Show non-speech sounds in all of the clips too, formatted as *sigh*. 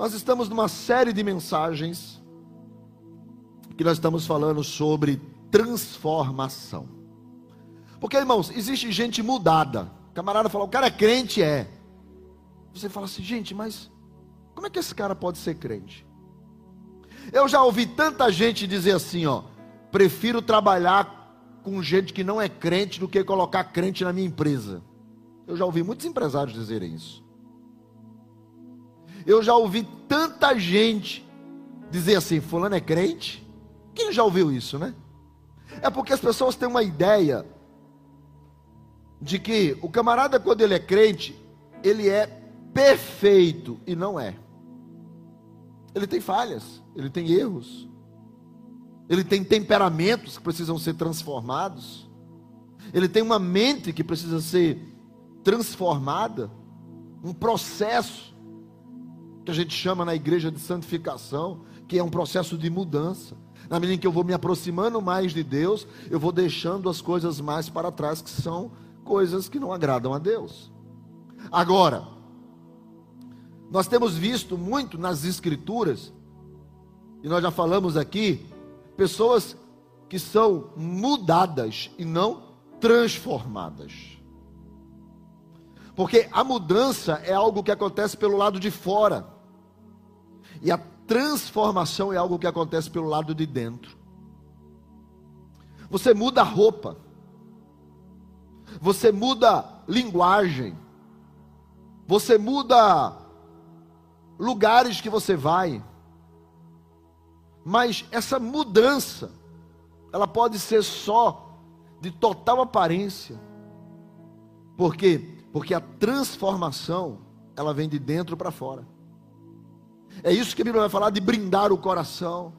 Nós estamos numa série de mensagens que nós estamos falando sobre transformação. Porque, irmãos, existe gente mudada. O camarada fala, o cara é crente, é. Você fala assim, gente, mas como é que esse cara pode ser crente? Eu já ouvi tanta gente dizer assim, ó, prefiro trabalhar com gente que não é crente do que colocar crente na minha empresa. Eu já ouvi muitos empresários dizerem isso. Eu já ouvi tanta gente dizer assim: Fulano é crente. Quem já ouviu isso, né? É porque as pessoas têm uma ideia de que o camarada, quando ele é crente, ele é perfeito e não é. Ele tem falhas, ele tem erros, ele tem temperamentos que precisam ser transformados, ele tem uma mente que precisa ser transformada, um processo que a gente chama na igreja de santificação, que é um processo de mudança. Na medida em que eu vou me aproximando mais de Deus, eu vou deixando as coisas mais para trás, que são coisas que não agradam a Deus. Agora, nós temos visto muito nas Escrituras, e nós já falamos aqui, pessoas que são mudadas e não transformadas. Porque a mudança é algo que acontece pelo lado de fora. E a transformação é algo que acontece pelo lado de dentro. Você muda a roupa. Você muda linguagem. Você muda lugares que você vai. Mas essa mudança, ela pode ser só de total aparência. Por quê? Porque a transformação, ela vem de dentro para fora. É isso que a Bíblia vai falar de brindar o coração,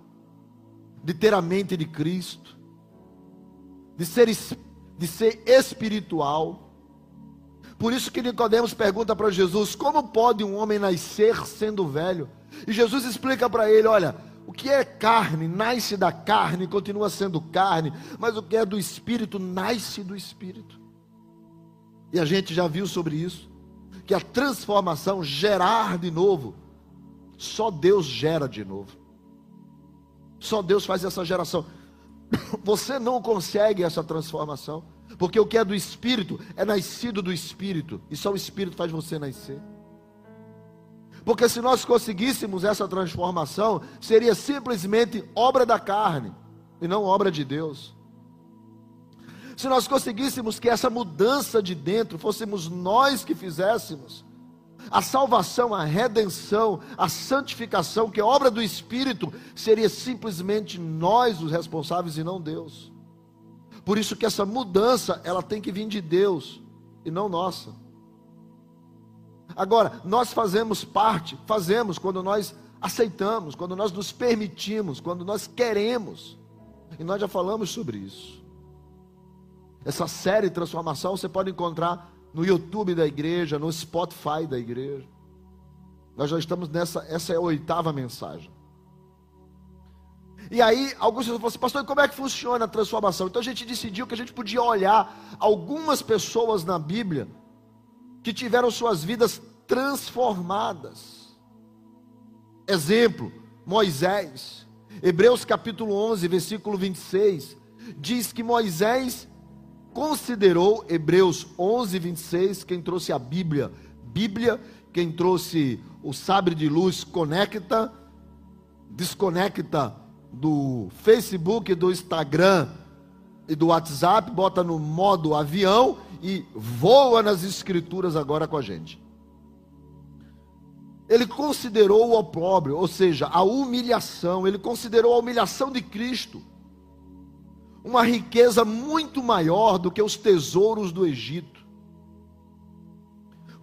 de ter a mente de Cristo, de ser, de ser espiritual. Por isso que Nicodemos pergunta para Jesus: como pode um homem nascer sendo velho? E Jesus explica para ele: olha, o que é carne nasce da carne, continua sendo carne, mas o que é do espírito nasce do espírito. E a gente já viu sobre isso, que a transformação, gerar de novo, só Deus gera de novo. Só Deus faz essa geração. *coughs* Você não consegue essa transformação, porque o que é do espírito é nascido do espírito, e só o espírito faz você nascer. Porque se nós conseguíssemos essa transformação, seria simplesmente obra da carne e não obra de Deus. Se nós conseguíssemos que essa mudança de dentro fôssemos nós que fizéssemos, a salvação, a redenção, a santificação, que é obra do Espírito, seria simplesmente nós os responsáveis e não Deus. Por isso que essa mudança, ela tem que vir de Deus e não nossa. Agora, nós fazemos parte, fazemos quando nós aceitamos, quando nós nos permitimos, quando nós queremos. E nós já falamos sobre isso. Essa série transformação você pode encontrar no YouTube da igreja, no Spotify da igreja. Nós já estamos nessa, essa é a oitava mensagem. E aí, alguns pessoas falam assim, pastor, como é que funciona a transformação? Então a gente decidiu que a gente podia olhar algumas pessoas na Bíblia que tiveram suas vidas transformadas. Exemplo, Moisés. Hebreus capítulo 11, versículo 26, diz que Moisés considerou, Hebreus 11, 26, quem trouxe a Bíblia, Bíblia, quem trouxe o sabre de luz, conecta, desconecta do Facebook, do Instagram e do WhatsApp, bota no modo avião e voa nas escrituras agora com a gente. Ele considerou o opróbrio, ou seja, a humilhação, ele considerou a humilhação de Cristo uma riqueza muito maior do que os tesouros do Egito.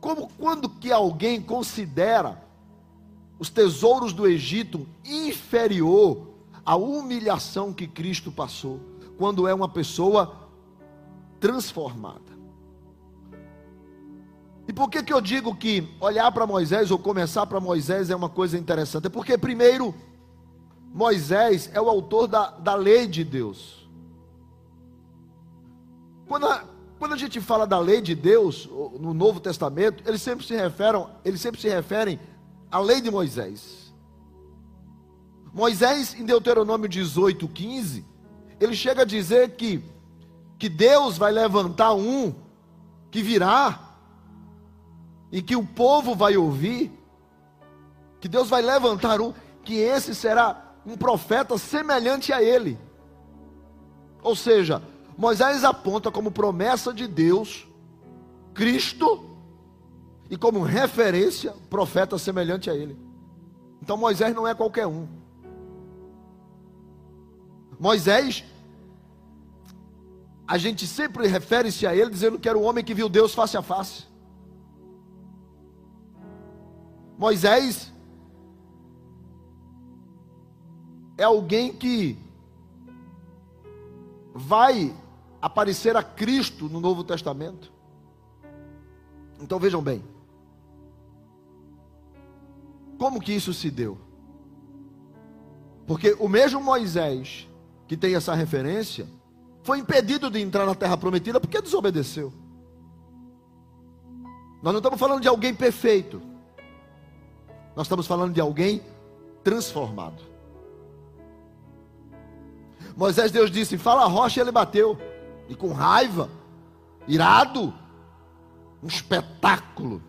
Como quando que alguém considera os tesouros do Egito inferior à humilhação que Cristo passou, quando é uma pessoa transformada. E por que, que eu digo que olhar para Moisés ou começar para Moisés é uma coisa interessante? É porque, primeiro, Moisés é o autor da, da lei de Deus. Quando a, quando a gente fala da lei de Deus no Novo Testamento, eles sempre se referem, eles sempre se referem a lei de Moisés. Moisés, em Deuteronômio 18, 15, ele chega a dizer que, que Deus vai levantar um que virá e que o povo vai ouvir, que Deus vai levantar um, que esse será um profeta semelhante a ele. Ou seja, Moisés aponta como promessa de Deus Cristo e como referência profeta semelhante a ele. Então Moisés não é qualquer um. Moisés, a gente sempre refere-se a ele dizendo que era o homem que viu Deus face a face. Moisés é alguém que vai aparecer a Cristo no Novo Testamento. Então vejam bem. Como que isso se deu? Porque o mesmo Moisés que tem essa referência foi impedido de entrar na terra prometida porque desobedeceu. Nós não estamos falando de alguém perfeito. Nós estamos falando de alguém transformado. Moisés, Deus disse: Fala a rocha, e ele bateu. E com raiva, irado, um espetáculo,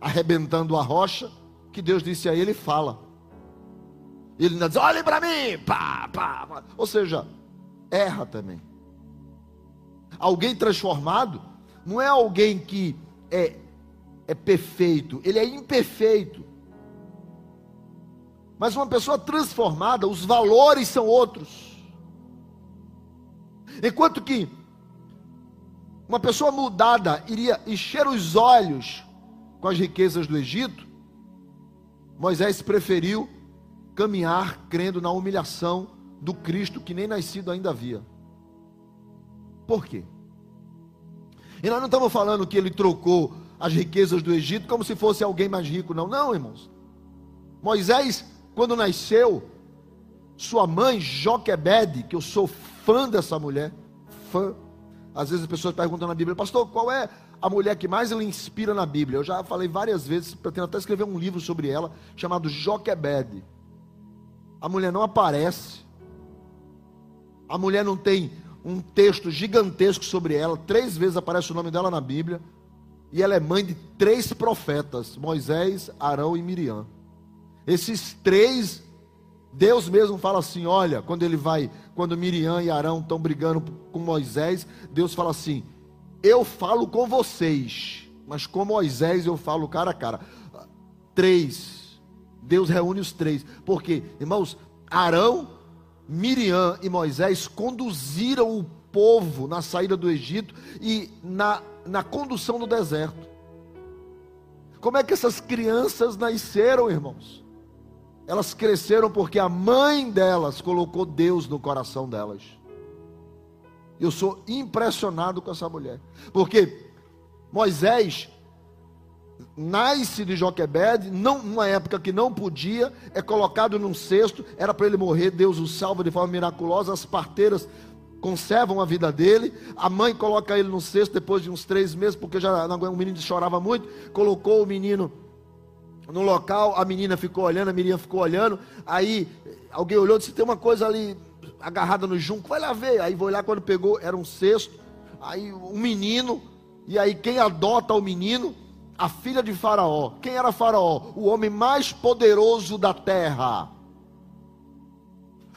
arrebentando a rocha, que Deus disse a ele: Fala. Ele ainda diz: Olhe para mim, pá, pá, pá. Ou seja, erra também. Alguém transformado não é alguém que é, é perfeito, ele é imperfeito. Mas uma pessoa transformada, os valores são outros. Enquanto que uma pessoa mudada iria encher os olhos com as riquezas do Egito, Moisés preferiu caminhar crendo na humilhação do Cristo que nem nascido ainda havia. Por quê? E nós não estamos falando que ele trocou as riquezas do Egito como se fosse alguém mais rico, não. Não, irmãos. Moisés, quando nasceu, sua mãe, Joquebede, que eu sou fã dessa mulher, fã. Às vezes as pessoas perguntam na Bíblia, pastor, qual é a mulher que mais lhe inspira na Bíblia? Eu já falei várias vezes, pretendo até escrever um livro sobre ela, chamado Joquebede. A mulher não aparece, a mulher não tem um texto gigantesco sobre ela, três vezes aparece o nome dela na Bíblia, e ela é mãe de três profetas: Moisés, Arão e Miriam. Esses três Deus mesmo fala assim: olha, quando ele vai, quando Miriam e Arão estão brigando com Moisés, Deus fala assim: eu falo com vocês, mas com Moisés eu falo cara a cara. Três. Deus reúne os três. Porque, irmãos, Arão, Miriam e Moisés conduziram o povo na saída do Egito e na, na condução do deserto. Como é que essas crianças nasceram, irmãos? Elas cresceram porque a mãe delas colocou Deus no coração delas. Eu sou impressionado com essa mulher. Porque Moisés nasce de Joquebede, não, numa época que não podia, é colocado num cesto, era para ele morrer, Deus o salva de forma miraculosa, as parteiras conservam a vida dele, a mãe coloca ele no cesto depois de uns três meses, porque já o menino chorava muito, colocou o menino no local, a menina ficou olhando, a Miriam ficou olhando, aí alguém olhou e disse, tem uma coisa ali agarrada no junco, vai lá ver, aí foi lá quando pegou, era um cesto, aí um menino, e aí quem adota o menino? A filha de Faraó. Quem era Faraó? O homem mais poderoso da terra.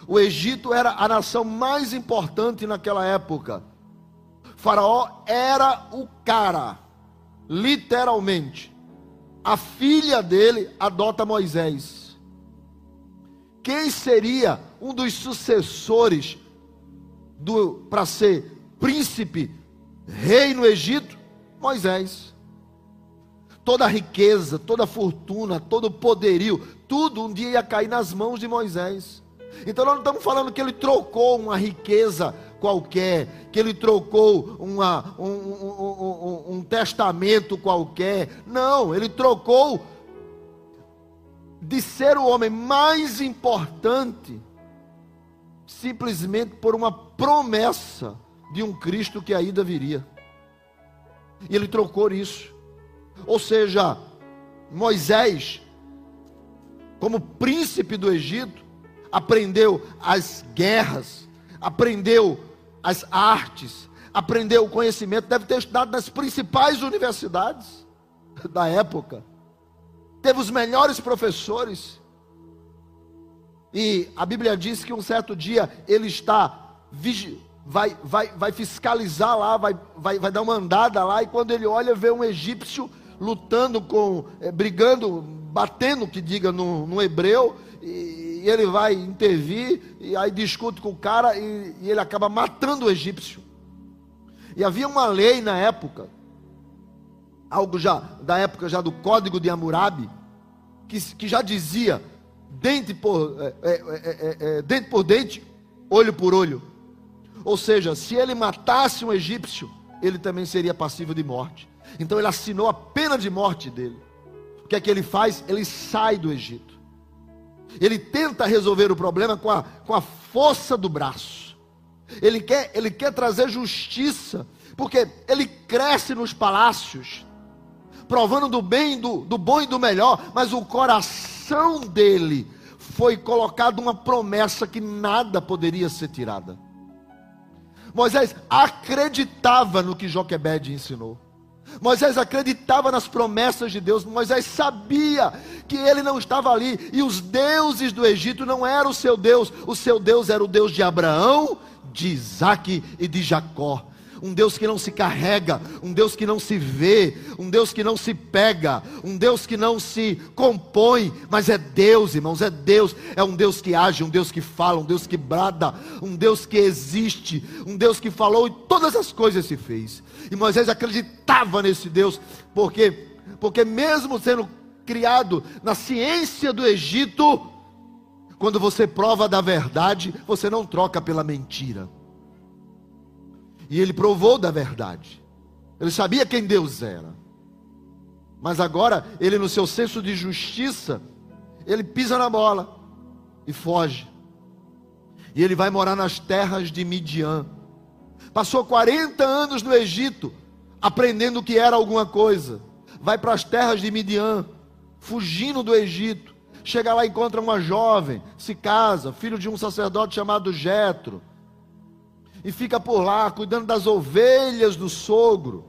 O Egito era a nação mais importante naquela época. Faraó era o cara, literalmente a filha dele adota Moisés. Quem seria um dos sucessores para ser príncipe, rei no Egito? Moisés. Toda a riqueza, toda a fortuna, todo o poderio, tudo um dia ia cair nas mãos de Moisés. Então nós não estamos falando que ele trocou uma riqueza qualquer, que ele trocou uma, um, um, um, um testamento qualquer. Não, ele trocou de ser o homem mais importante, simplesmente por uma promessa de um Cristo que ainda viria. E ele trocou isso. Ou seja, Moisés como príncipe do Egito, aprendeu as guerras, aprendeu as artes, aprendeu o conhecimento, deve ter estudado nas principais universidades *laughs* da época, teve os melhores professores. E a Bíblia diz que um certo dia ele está vai, vai, vai fiscalizar lá, vai, vai, vai dar uma andada lá, e quando ele olha, vê um egípcio lutando com, é, brigando, batendo, que diga no, no hebreu, e, e, ele vai intervir, e aí discute com o cara, e, e ele acaba matando o egípcio. E havia uma lei na época, algo já da época já do Código de Hammurabi, que, que já dizia dente por, é, é, é, dente por dente, olho por olho. Ou seja, se ele matasse um egípcio, ele também seria passível de morte. Então ele assinou a pena de morte dele. O que é que ele faz? Ele sai do Egito. Ele tenta resolver o problema com a, com a força do braço. Ele quer, ele quer trazer justiça, porque ele cresce nos palácios, provando do bem, do, do bom e do melhor, mas o coração dele foi colocado uma promessa que nada poderia ser tirada. Moisés acreditava no que Joquebede ensinou. Moisés acreditava nas promessas de Deus. Moisés sabia que ele não estava ali. E os deuses do Egito não eram o seu Deus. O seu Deus era o Deus de Abraão, de Isaac e de Jacó um Deus que não se carrega, um Deus que não se vê, um Deus que não se pega, um Deus que não se compõe, mas é Deus, irmãos, é Deus, é um Deus que age, um Deus que fala, um Deus que brada, um Deus que existe, um Deus que falou e todas as coisas se fez. E Moisés acreditava nesse Deus, porque porque mesmo sendo criado na ciência do Egito, quando você prova da verdade, você não troca pela mentira. E ele provou da verdade. Ele sabia quem Deus era. Mas agora, ele, no seu senso de justiça, ele pisa na bola e foge. E ele vai morar nas terras de Midian. Passou 40 anos no Egito, aprendendo o que era alguma coisa. Vai para as terras de Midian, fugindo do Egito. Chega lá e encontra uma jovem, se casa, filho de um sacerdote chamado Jetro e fica por lá cuidando das ovelhas do sogro.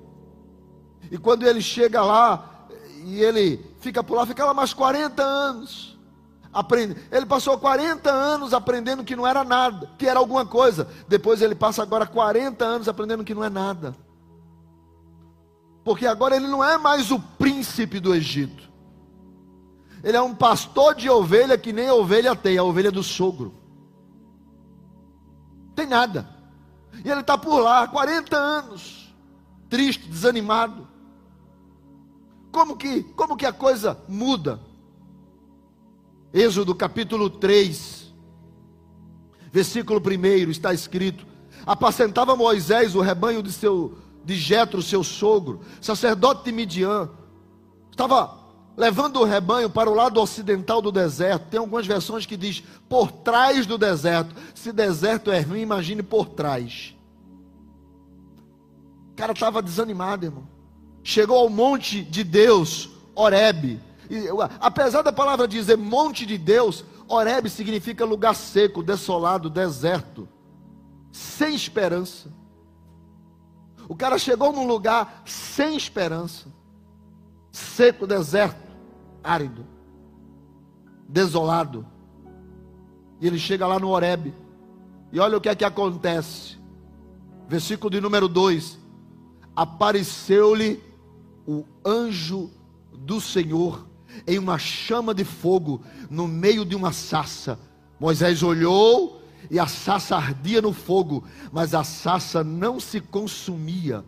E quando ele chega lá e ele fica por lá, fica lá mais 40 anos. Aprende. Ele passou 40 anos aprendendo que não era nada, que era alguma coisa. Depois ele passa agora 40 anos aprendendo que não é nada. Porque agora ele não é mais o príncipe do Egito. Ele é um pastor de ovelha que nem a ovelha tem, a ovelha do sogro. Tem nada. E ele está por lá, 40 anos, triste, desanimado. Como que, como que a coisa muda? Êxodo capítulo 3, versículo 1 está escrito: Apacentava Moisés o rebanho de seu de Jetro, seu sogro, sacerdote de Midian. Estava levando o rebanho para o lado ocidental do deserto. Tem algumas versões que diz por trás do deserto. Se deserto é ruim, imagine por trás. O cara estava desanimado, irmão. Chegou ao monte de Deus, Oreb. Apesar da palavra dizer monte de Deus, Oreb significa lugar seco, desolado, deserto, sem esperança. O cara chegou num lugar sem esperança, seco, deserto, árido, desolado. E ele chega lá no Oreb. E olha o que é que acontece. Versículo de número 2 apareceu-lhe o anjo do Senhor em uma chama de fogo no meio de uma sassa. Moisés olhou e a sassa ardia no fogo, mas a sassa não se consumia.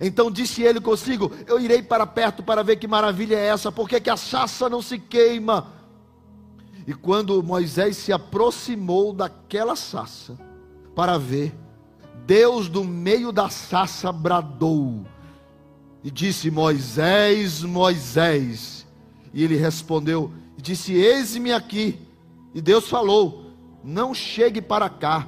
Então disse ele consigo: Eu irei para perto para ver que maravilha é essa, porque que a sassa não se queima. E quando Moisés se aproximou daquela sassa para ver, Deus do meio da sassa bradou e disse: Moisés, Moisés. E ele respondeu e disse: Eis-me aqui. E Deus falou: Não chegue para cá,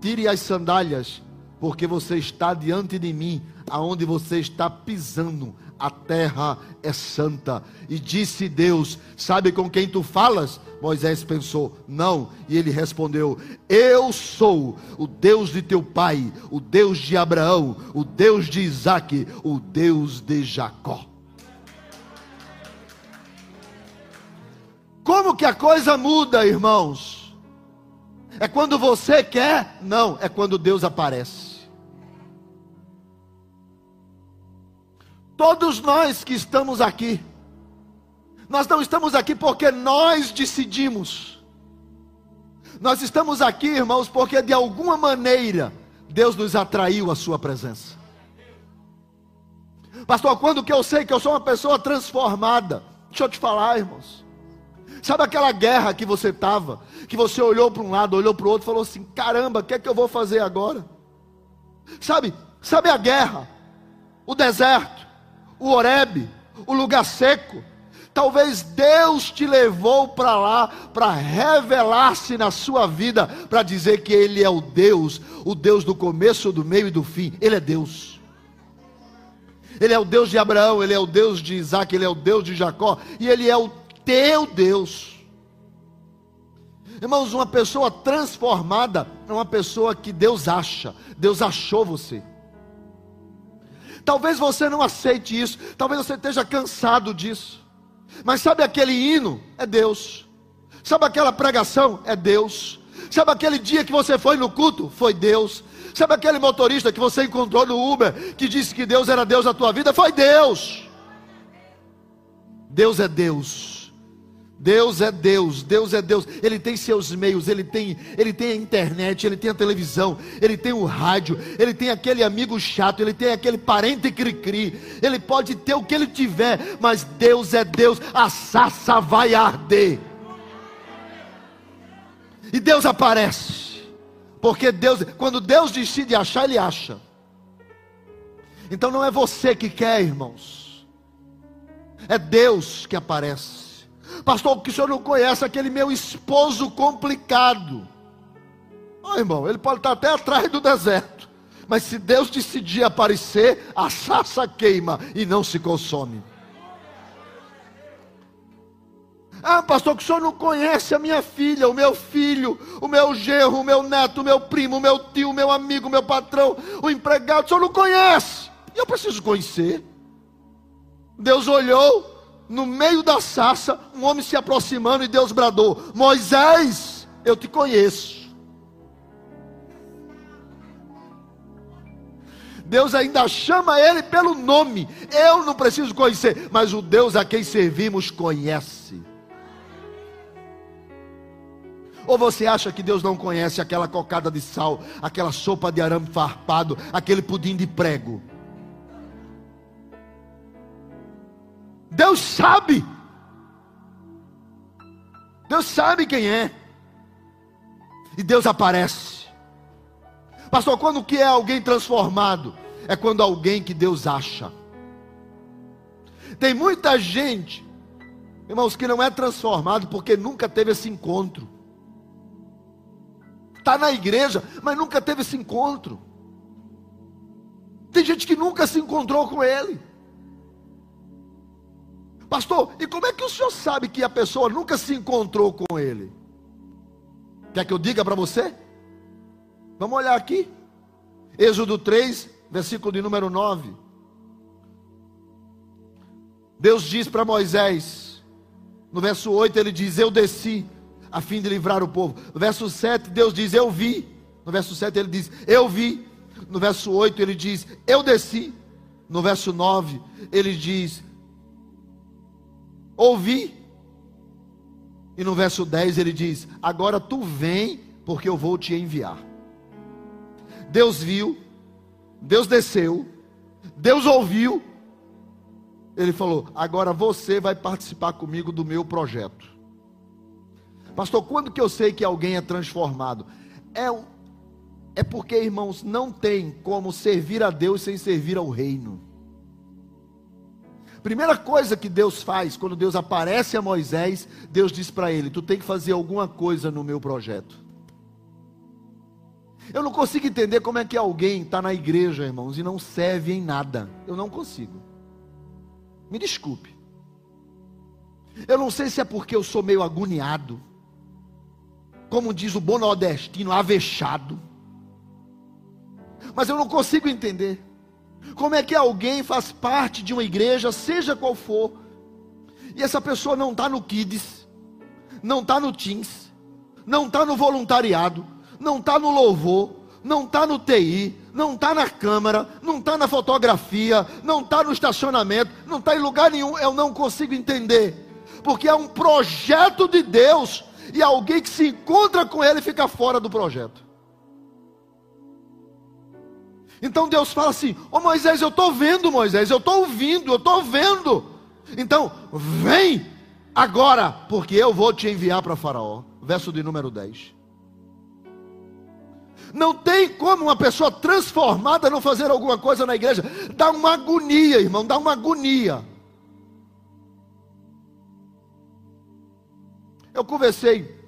tire as sandálias, porque você está diante de mim, aonde você está pisando, a terra é santa. E disse Deus: Sabe com quem tu falas? Moisés pensou: Não. E ele respondeu: Eu sou o Deus de teu pai, o Deus de Abraão, o Deus de Isaque, o Deus de Jacó. Como que a coisa muda, irmãos? É quando você quer? Não, é quando Deus aparece. Todos nós que estamos aqui, nós não estamos aqui porque nós decidimos. Nós estamos aqui, irmãos, porque de alguma maneira Deus nos atraiu à sua presença. Pastor, quando que eu sei que eu sou uma pessoa transformada? Deixa eu te falar, irmãos. Sabe aquela guerra que você estava, que você olhou para um lado, olhou para o outro, falou assim: caramba, o que é que eu vou fazer agora? Sabe, sabe a guerra, o deserto, o Oreb, o lugar seco, Talvez Deus te levou para lá para revelar-se na sua vida, para dizer que Ele é o Deus, o Deus do começo, do meio e do fim. Ele é Deus. Ele é o Deus de Abraão, Ele é o Deus de Isaac, Ele é o Deus de Jacó, e Ele é o teu Deus. Irmãos, uma pessoa transformada é uma pessoa que Deus acha, Deus achou você. Talvez você não aceite isso, talvez você esteja cansado disso. Mas sabe aquele hino? É Deus. Sabe aquela pregação? É Deus. Sabe aquele dia que você foi no culto? Foi Deus. Sabe aquele motorista que você encontrou no Uber que disse que Deus era Deus na tua vida? Foi Deus. Deus é Deus. Deus é Deus, Deus é Deus. Ele tem seus meios, ele tem, ele tem a internet, ele tem a televisão, ele tem o rádio, ele tem aquele amigo chato, ele tem aquele parente cri-cri. Ele pode ter o que ele tiver, mas Deus é Deus. A sassa vai arder. E Deus aparece. Porque Deus, quando Deus decide achar, ele acha. Então não é você que quer, irmãos. É Deus que aparece. Pastor, que o senhor não conhece aquele meu esposo complicado. Oh, irmão, ele pode estar até atrás do deserto. Mas se Deus decidir aparecer, a sassa queima e não se consome. Ah, pastor, que o senhor não conhece a minha filha, o meu filho, o meu genro, o meu neto, o meu primo, o meu tio, o meu amigo, o meu patrão, o empregado, o senhor não conhece. E eu preciso conhecer. Deus olhou, no meio da sarça, um homem se aproximando e Deus bradou: Moisés, eu te conheço. Deus ainda chama ele pelo nome. Eu não preciso conhecer, mas o Deus a quem servimos conhece. Ou você acha que Deus não conhece aquela cocada de sal, aquela sopa de arame farpado, aquele pudim de prego? Deus sabe. Deus sabe quem é. E Deus aparece. Pastor, quando que é alguém transformado? É quando alguém que Deus acha. Tem muita gente, irmãos, que não é transformado porque nunca teve esse encontro. Está na igreja, mas nunca teve esse encontro. Tem gente que nunca se encontrou com Ele. Pastor, e como é que o senhor sabe que a pessoa nunca se encontrou com ele? Quer que eu diga para você? Vamos olhar aqui. Êxodo 3, versículo de número 9. Deus diz para Moisés, no verso 8 ele diz: Eu desci a fim de livrar o povo. No verso 7, Deus diz: Eu vi. No verso 7 ele diz: Eu vi. No verso 8 ele diz: Eu desci. No verso 9 ele diz: ouvi. E no verso 10 ele diz: Agora tu vem, porque eu vou te enviar. Deus viu, Deus desceu, Deus ouviu. Ele falou: Agora você vai participar comigo do meu projeto. Pastor, quando que eu sei que alguém é transformado? É, é porque, irmãos, não tem como servir a Deus sem servir ao reino. Primeira coisa que Deus faz, quando Deus aparece a Moisés, Deus diz para ele: Tu tem que fazer alguma coisa no meu projeto. Eu não consigo entender como é que alguém está na igreja, irmãos, e não serve em nada. Eu não consigo. Me desculpe. Eu não sei se é porque eu sou meio agoniado. Como diz o bom nordestino, avexado. Mas eu não consigo entender. Como é que alguém faz parte de uma igreja, seja qual for, e essa pessoa não está no Kids, não está no Teams, não está no voluntariado, não está no louvor, não está no TI, não está na câmara, não está na fotografia, não está no estacionamento, não está em lugar nenhum, eu não consigo entender. Porque é um projeto de Deus e alguém que se encontra com ele fica fora do projeto. Então Deus fala assim: Ô oh, Moisés, eu estou vendo, Moisés, eu estou ouvindo, eu estou vendo. Então, vem agora, porque eu vou te enviar para Faraó. Verso de número 10. Não tem como uma pessoa transformada não fazer alguma coisa na igreja. Dá uma agonia, irmão, dá uma agonia. Eu conversei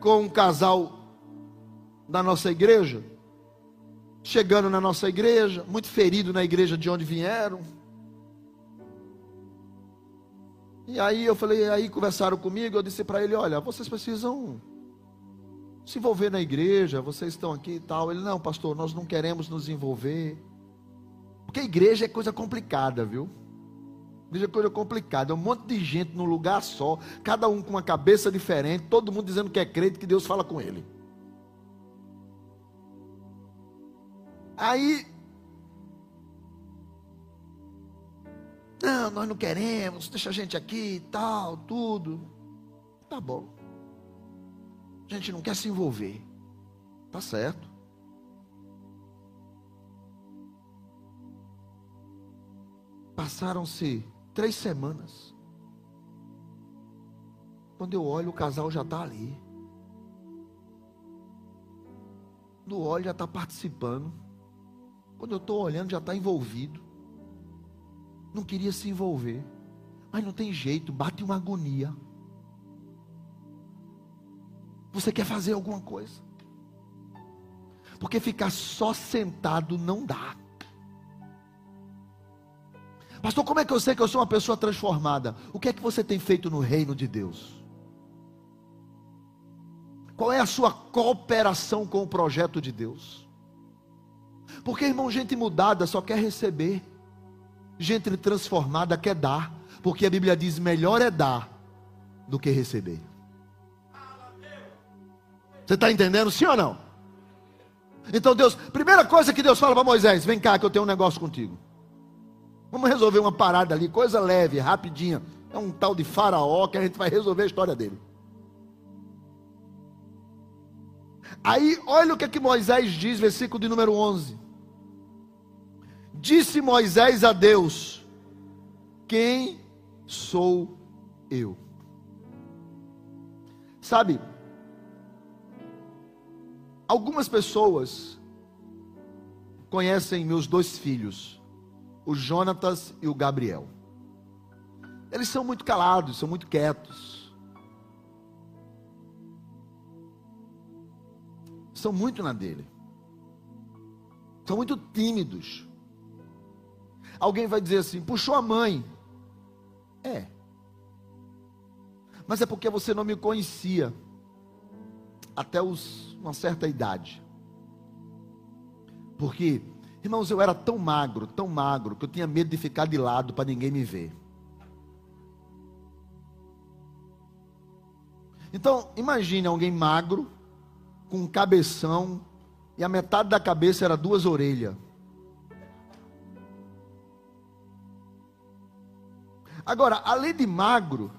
com um casal da nossa igreja, chegando na nossa igreja, muito ferido na igreja de onde vieram. E aí eu falei, aí conversaram comigo, eu disse para ele, olha, vocês precisam se envolver na igreja, vocês estão aqui e tal. Ele, não, pastor, nós não queremos nos envolver. Porque igreja é coisa complicada, viu? Igreja é coisa complicada, é um monte de gente num lugar só, cada um com uma cabeça diferente, todo mundo dizendo que é crente, que Deus fala com ele. Aí, não, nós não queremos, deixa a gente aqui e tal, tudo. Tá bom. A gente não quer se envolver. Tá certo. Passaram-se três semanas. Quando eu olho, o casal já está ali. No olho já está participando. Quando eu estou olhando, já está envolvido. Não queria se envolver. Mas não tem jeito, bate uma agonia. Você quer fazer alguma coisa. Porque ficar só sentado não dá. Pastor, como é que eu sei que eu sou uma pessoa transformada? O que é que você tem feito no reino de Deus? Qual é a sua cooperação com o projeto de Deus? Porque, irmão, gente mudada só quer receber, gente transformada quer dar, porque a Bíblia diz: melhor é dar do que receber. Você está entendendo, sim ou não? Então, Deus, primeira coisa que Deus fala para Moisés: vem cá, que eu tenho um negócio contigo. Vamos resolver uma parada ali, coisa leve, rapidinha. É um tal de Faraó que a gente vai resolver a história dele. Aí, olha o que, é que Moisés diz, versículo de número 11. Disse Moisés a Deus: Quem sou eu? Sabe, algumas pessoas conhecem meus dois filhos, o Jonatas e o Gabriel. Eles são muito calados, são muito quietos. São muito na dele. São muito tímidos. Alguém vai dizer assim: puxou a mãe. É. Mas é porque você não me conhecia até os, uma certa idade. Porque, irmãos, eu era tão magro, tão magro, que eu tinha medo de ficar de lado para ninguém me ver. Então, imagine alguém magro, com um cabeção, e a metade da cabeça era duas orelhas. Agora, além de magro,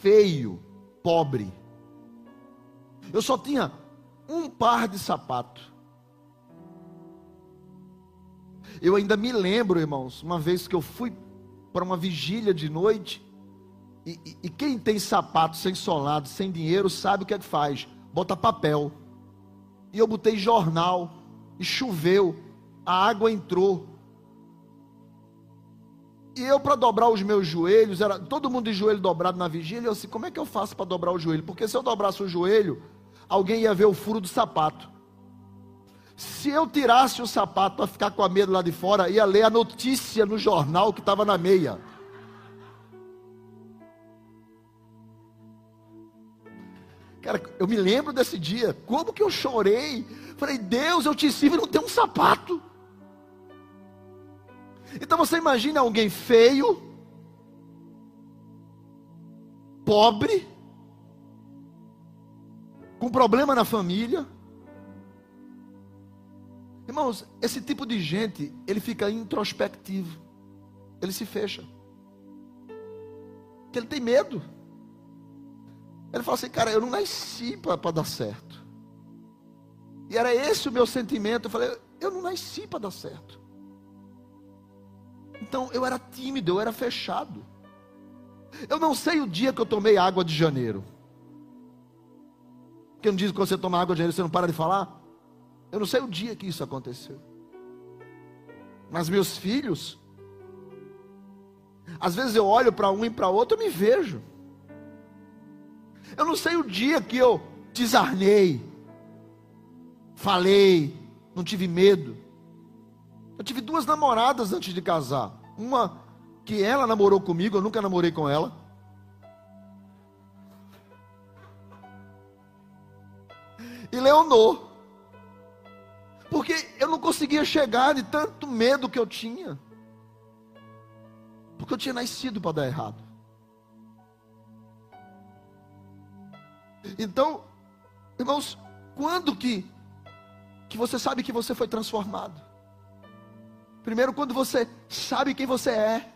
feio, pobre, eu só tinha um par de sapato. Eu ainda me lembro, irmãos, uma vez que eu fui para uma vigília de noite, e, e, e, quem tem sapato sem solado, sem dinheiro, sabe o que é que faz? Bota papel. E eu botei jornal, e choveu, a água entrou. E eu, para dobrar os meus joelhos, era todo mundo de joelho dobrado na vigília. Eu assim, como é que eu faço para dobrar o joelho? Porque se eu dobrasse o joelho, alguém ia ver o furo do sapato. Se eu tirasse o sapato para ficar com a medo lá de fora, ia ler a notícia no jornal que estava na meia. Cara, eu me lembro desse dia, como que eu chorei. Falei, Deus, eu te sirvo e não tenho um sapato. Então você imagina alguém feio, pobre, com problema na família. Irmãos, esse tipo de gente, ele fica introspectivo. Ele se fecha. Porque ele tem medo. Ele fala assim, cara, eu não nasci para dar certo. E era esse o meu sentimento. Eu falei, eu não nasci para dar certo. Então eu era tímido, eu era fechado. Eu não sei o dia que eu tomei água de janeiro. Porque não diz que quando você toma água de janeiro você não para de falar? Eu não sei o dia que isso aconteceu. Mas meus filhos, às vezes eu olho para um e para outro e me vejo. Eu não sei o dia que eu desarnei, falei, não tive medo. Eu tive duas namoradas antes de casar. Uma que ela namorou comigo, eu nunca namorei com ela. E Leonor. Porque eu não conseguia chegar de tanto medo que eu tinha. Porque eu tinha nascido para dar errado. Então, irmãos, quando que que você sabe que você foi transformado? Primeiro, quando você sabe quem você é.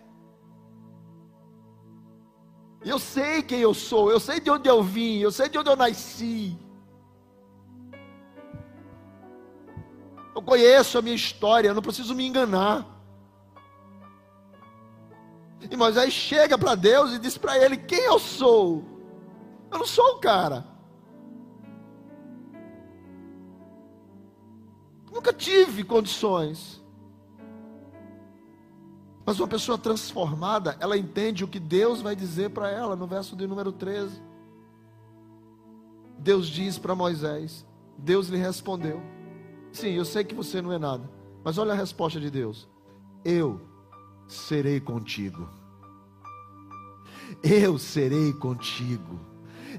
Eu sei quem eu sou, eu sei de onde eu vim, eu sei de onde eu nasci. Eu conheço a minha história, eu não preciso me enganar. E Moisés chega para Deus e diz para ele: Quem eu sou? Eu não sou o cara. Nunca tive condições. Mas uma pessoa transformada, ela entende o que Deus vai dizer para ela no verso de número 13. Deus diz para Moisés: Deus lhe respondeu: Sim, eu sei que você não é nada, mas olha a resposta de Deus: Eu serei contigo. Eu serei contigo.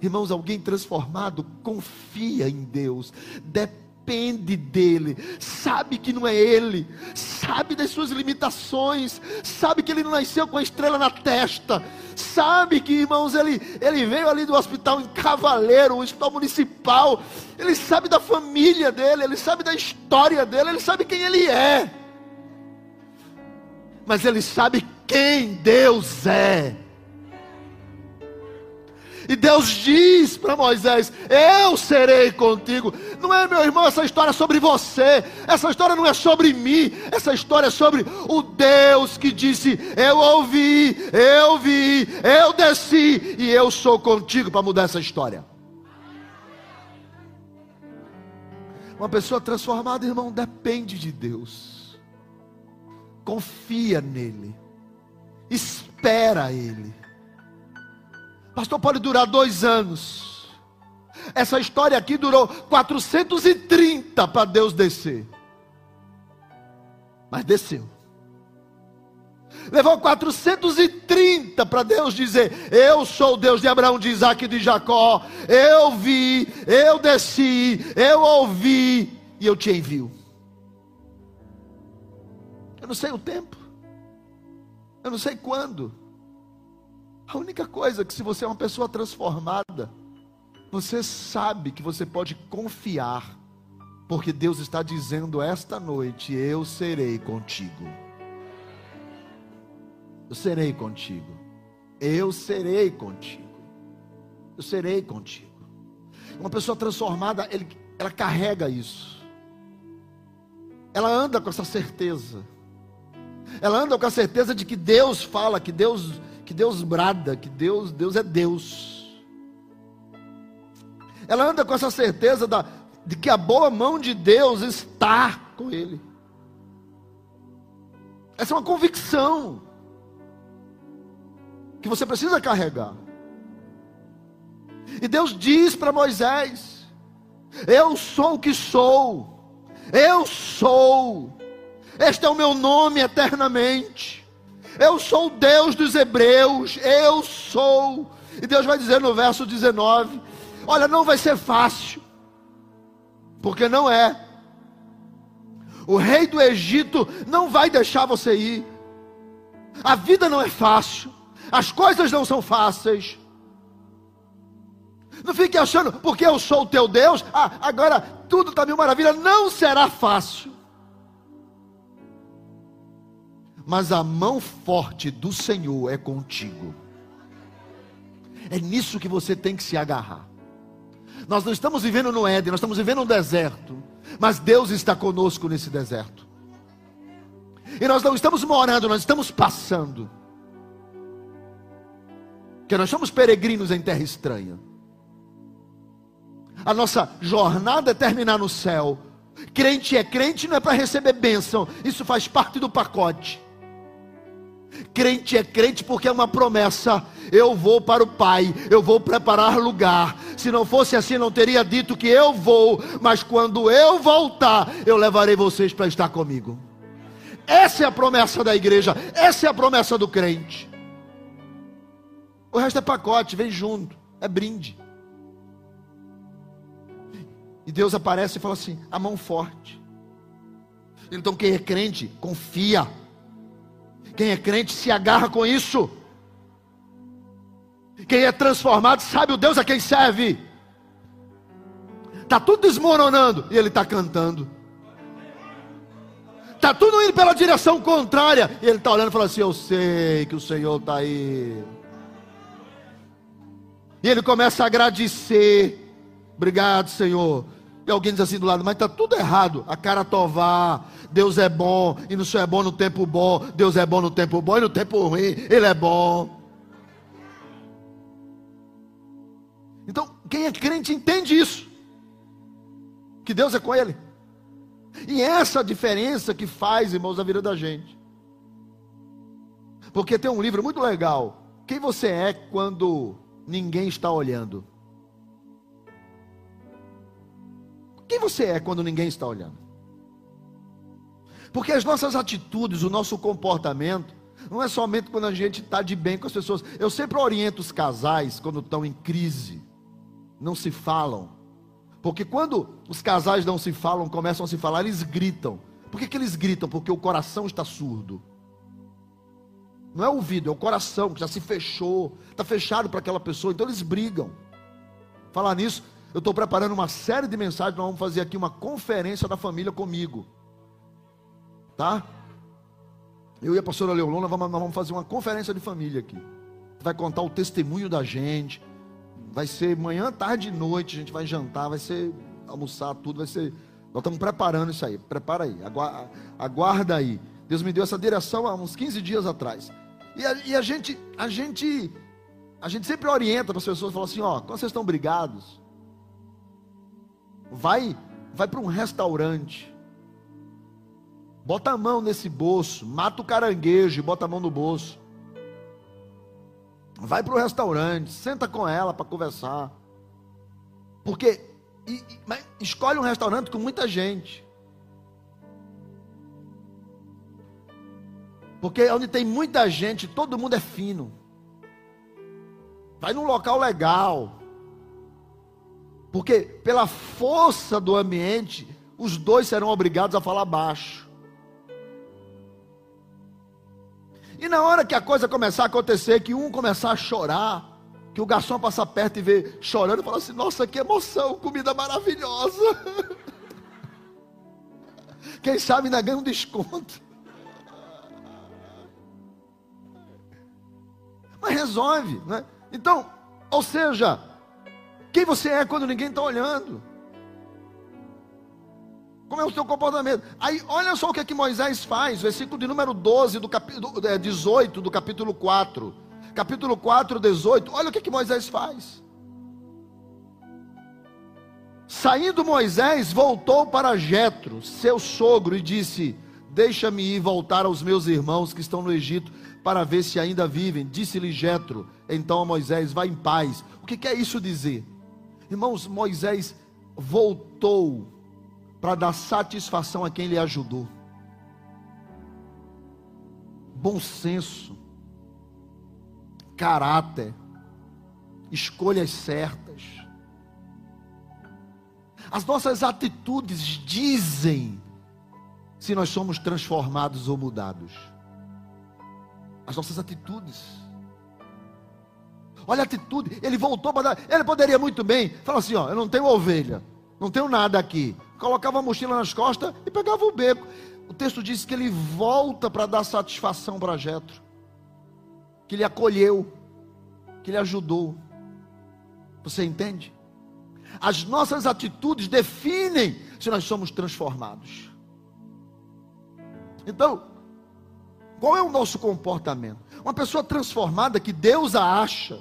Irmãos, alguém transformado confia em Deus, depende dele, sabe que não é ele, sabe das suas limitações, sabe que ele não nasceu com a estrela na testa, sabe que, irmãos, ele, ele veio ali do hospital em Cavaleiro, um hospital municipal, ele sabe da família dele, ele sabe da história dele, ele sabe quem ele é, mas ele sabe quem Deus é. E Deus diz para Moisés: Eu serei contigo. Não é, meu irmão, essa história é sobre você. Essa história não é sobre mim. Essa história é sobre o Deus que disse: Eu ouvi, eu vi, eu desci e eu sou contigo para mudar essa história. Uma pessoa transformada, irmão, depende de Deus. Confia nele. Espera Ele. Pastor, pode durar dois anos. Essa história aqui durou 430 para Deus descer. Mas desceu. Levou 430 para Deus dizer: Eu sou o Deus de Abraão, de Isaac e de Jacó. Eu vi, eu desci, eu ouvi e eu te envio. Eu não sei o tempo. Eu não sei quando. A única coisa é que se você é uma pessoa transformada, você sabe que você pode confiar, porque Deus está dizendo esta noite: Eu serei contigo. Eu serei contigo. Eu serei contigo. Eu serei contigo. Uma pessoa transformada, ele, ela carrega isso. Ela anda com essa certeza. Ela anda com a certeza de que Deus fala, que Deus que Deus brada, que Deus, Deus é Deus. Ela anda com essa certeza da, de que a boa mão de Deus está com ele. Essa é uma convicção que você precisa carregar. E Deus diz para Moisés: Eu sou o que sou. Eu sou. Este é o meu nome eternamente. Eu sou o Deus dos hebreus. Eu sou. E Deus vai dizer no verso 19: Olha, não vai ser fácil. Porque não é. O rei do Egito não vai deixar você ir. A vida não é fácil. As coisas não são fáceis. Não fique achando, porque eu sou o teu Deus, ah, agora tudo está mil maravilha. Não será fácil. Mas a mão forte do Senhor é contigo. É nisso que você tem que se agarrar. Nós não estamos vivendo no Éden, nós estamos vivendo no deserto. Mas Deus está conosco nesse deserto. E nós não estamos morando, nós estamos passando. Porque nós somos peregrinos em terra estranha. A nossa jornada é terminar no céu. Crente é crente, não é para receber bênção. Isso faz parte do pacote. Crente é crente porque é uma promessa. Eu vou para o Pai, eu vou preparar lugar. Se não fosse assim, não teria dito que eu vou, mas quando eu voltar, eu levarei vocês para estar comigo. Essa é a promessa da igreja, essa é a promessa do crente. O resto é pacote, vem junto, é brinde. E Deus aparece e fala assim: a mão forte. Então quem é crente, confia. Quem é crente se agarra com isso. Quem é transformado sabe o Deus a quem serve. Está tudo desmoronando e ele está cantando. Está tudo indo pela direção contrária e ele está olhando e falando assim: Eu sei que o Senhor está aí. E ele começa a agradecer. Obrigado, Senhor. E alguém diz assim do lado, mas está tudo errado. A cara tovar, Deus é bom, e não só é bom no tempo bom, Deus é bom no tempo bom, e no tempo ruim, Ele é bom. Então, quem é crente entende isso. Que Deus é com ele. E essa diferença que faz, irmãos, a vida da gente. Porque tem um livro muito legal. Quem você é quando ninguém está olhando? Quem você é quando ninguém está olhando? Porque as nossas atitudes, o nosso comportamento, não é somente quando a gente está de bem com as pessoas. Eu sempre oriento os casais quando estão em crise, não se falam. Porque quando os casais não se falam, começam a se falar, eles gritam. Por que, que eles gritam? Porque o coração está surdo. Não é ouvido, é o coração que já se fechou, está fechado para aquela pessoa, então eles brigam. Falar nisso, eu estou preparando uma série de mensagens, nós vamos fazer aqui uma conferência da família comigo. Tá? Eu e a pastora Leolona nós vamos, fazer uma conferência de família aqui. Vai contar o testemunho da gente. Vai ser manhã, tarde e noite. A gente vai jantar, vai ser almoçar, tudo. Vai ser. Nós estamos preparando isso aí. Prepara aí. Aguarda, aguarda aí. Deus me deu essa direção há uns 15 dias atrás. E a, e a gente, a gente, a gente sempre orienta para as pessoas, fala assim, ó, quando vocês estão brigados, vai, vai para um restaurante, Bota a mão nesse bolso, mata o caranguejo e bota a mão no bolso. Vai para o restaurante, senta com ela para conversar. Porque e, e, escolhe um restaurante com muita gente. Porque onde tem muita gente, todo mundo é fino. Vai num local legal. Porque pela força do ambiente, os dois serão obrigados a falar baixo. E na hora que a coisa começar a acontecer, que um começar a chorar, que o garçom passar perto e ver chorando, fala assim: Nossa, que emoção, comida maravilhosa. *laughs* Quem sabe ainda ganha um desconto. Mas resolve, né? Então, ou seja, quem você é quando ninguém está olhando? Como é o seu comportamento? Aí, olha só o que, é que Moisés faz, versículo de número 12, do capítulo, 18 do capítulo 4. Capítulo 4, 18. Olha o que, é que Moisés faz. Saindo Moisés, voltou para Jetro, seu sogro, e disse: Deixa-me ir voltar aos meus irmãos que estão no Egito, para ver se ainda vivem. Disse-lhe Jetro, então Moisés: Vá em paz. O que quer isso dizer? Irmãos, Moisés voltou para dar satisfação a quem lhe ajudou. Bom senso, caráter, escolhas certas. As nossas atitudes dizem se nós somos transformados ou mudados. As nossas atitudes. Olha a atitude, ele voltou para dar. Ele poderia muito bem falar assim: ó, eu não tenho ovelha, não tenho nada aqui. Colocava a mochila nas costas e pegava o beco. O texto diz que ele volta para dar satisfação para Jetro, que ele acolheu, que ele ajudou. Você entende? As nossas atitudes definem se nós somos transformados. Então, qual é o nosso comportamento? Uma pessoa transformada que Deus a acha,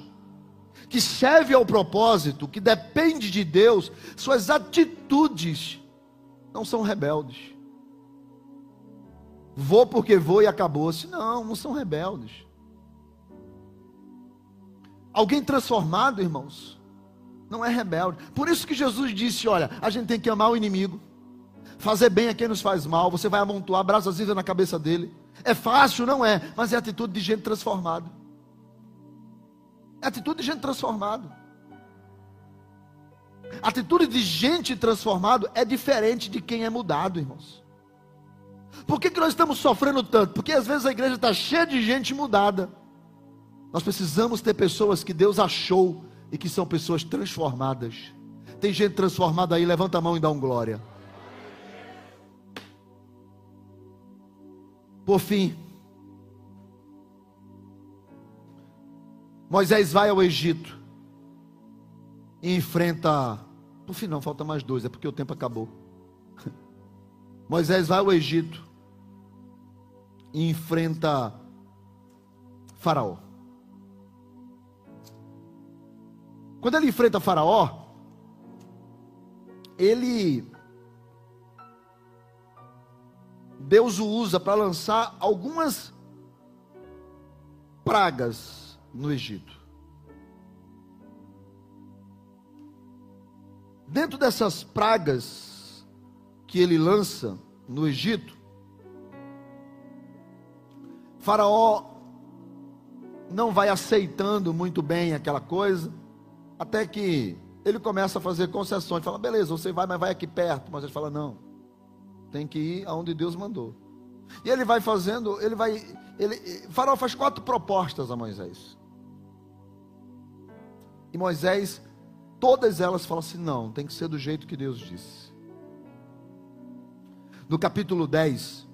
que serve ao propósito, que depende de Deus, suas atitudes não são rebeldes. Vou porque vou e acabou-se. Não, não são rebeldes. Alguém transformado, irmãos, não é rebelde. Por isso que Jesus disse: olha, a gente tem que amar o inimigo, fazer bem a quem nos faz mal. Você vai amontoar brasas vivas na cabeça dele. É fácil, não é, mas é atitude de gente transformada. Atitude de gente transformada. Atitude de gente transformado é diferente de quem é mudado, irmãos. Por que, que nós estamos sofrendo tanto? Porque às vezes a igreja está cheia de gente mudada. Nós precisamos ter pessoas que Deus achou e que são pessoas transformadas. Tem gente transformada aí, levanta a mão e dá um glória. Por fim, Moisés vai ao Egito e enfrenta. Fim, não, falta mais dois, é porque o tempo acabou. *laughs* Moisés vai ao Egito e enfrenta Faraó. Quando ele enfrenta Faraó, ele. Deus o usa para lançar algumas pragas no Egito. Dentro dessas pragas que ele lança no Egito, Faraó não vai aceitando muito bem aquela coisa até que ele começa a fazer concessões. Fala, beleza, você vai, mas vai aqui perto. Mas ele fala, não. Tem que ir aonde Deus mandou. E ele vai fazendo, ele vai. Ele, Faraó faz quatro propostas a Moisés. E Moisés, todas elas falam assim: não, tem que ser do jeito que Deus disse. No capítulo 10,